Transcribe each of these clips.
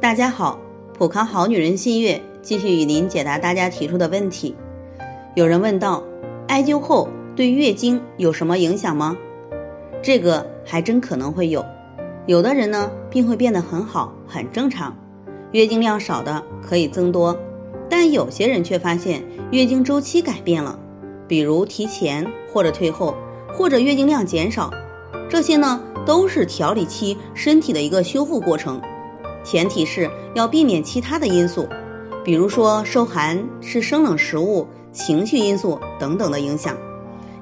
大家好，普康好女人新月继续与您解答大家提出的问题。有人问到，艾灸后对月经有什么影响吗？这个还真可能会有。有的人呢，病会变得很好，很正常，月经量少的可以增多，但有些人却发现月经周期改变了，比如提前或者退后，或者月经量减少，这些呢都是调理期身体的一个修复过程。前提是要避免其他的因素，比如说受寒、吃生冷食物、情绪因素等等的影响。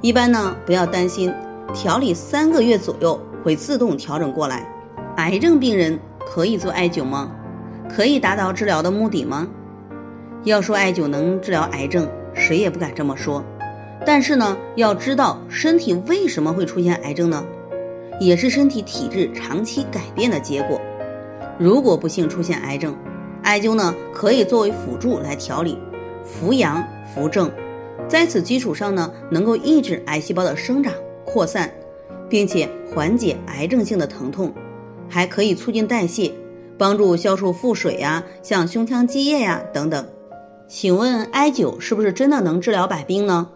一般呢，不要担心，调理三个月左右会自动调整过来。癌症病人可以做艾灸吗？可以达到治疗的目的吗？要说艾灸能治疗癌症，谁也不敢这么说。但是呢，要知道身体为什么会出现癌症呢？也是身体体质长期改变的结果。如果不幸出现癌症，艾灸呢可以作为辅助来调理，扶阳扶正，在此基础上呢，能够抑制癌细胞的生长扩散，并且缓解癌症性的疼痛，还可以促进代谢，帮助消除腹水呀，像胸腔积液呀等等。请问艾灸是不是真的能治疗百病呢？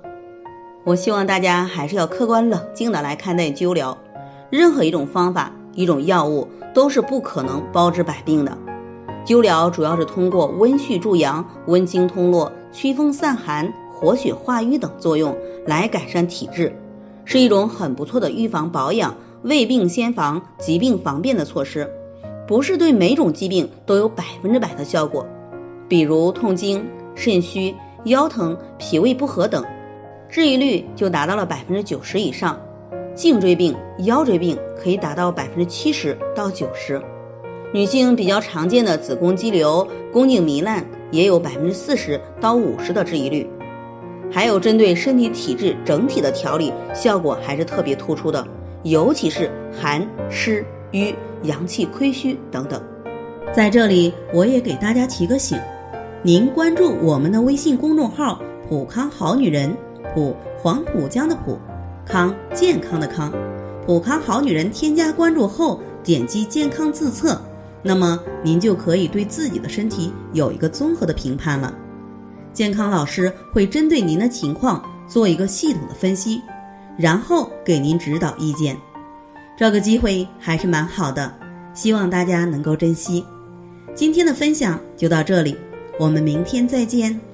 我希望大家还是要客观冷静的来看待灸疗，任何一种方法。一种药物都是不可能包治百病的。灸疗主要是通过温煦助阳、温经通络、祛风散寒、活血化瘀等作用来改善体质，是一种很不错的预防保养、未病先防、疾病防变的措施。不是对每种疾病都有百分之百的效果，比如痛经、肾虚、腰疼、脾胃不和等，治愈率就达到了百分之九十以上。颈椎病、腰椎病可以达到百分之七十到九十，女性比较常见的子宫肌瘤、宫颈糜烂也有百分之四十到五十的治愈率。还有针对身体体质整体的调理，效果还是特别突出的，尤其是寒湿瘀、阳气亏虚等等。在这里，我也给大家提个醒，您关注我们的微信公众号“普康好女人”，普黄浦江的普。康健康的康，普康好女人添加关注后，点击健康自测，那么您就可以对自己的身体有一个综合的评判了。健康老师会针对您的情况做一个系统的分析，然后给您指导意见。这个机会还是蛮好的，希望大家能够珍惜。今天的分享就到这里，我们明天再见。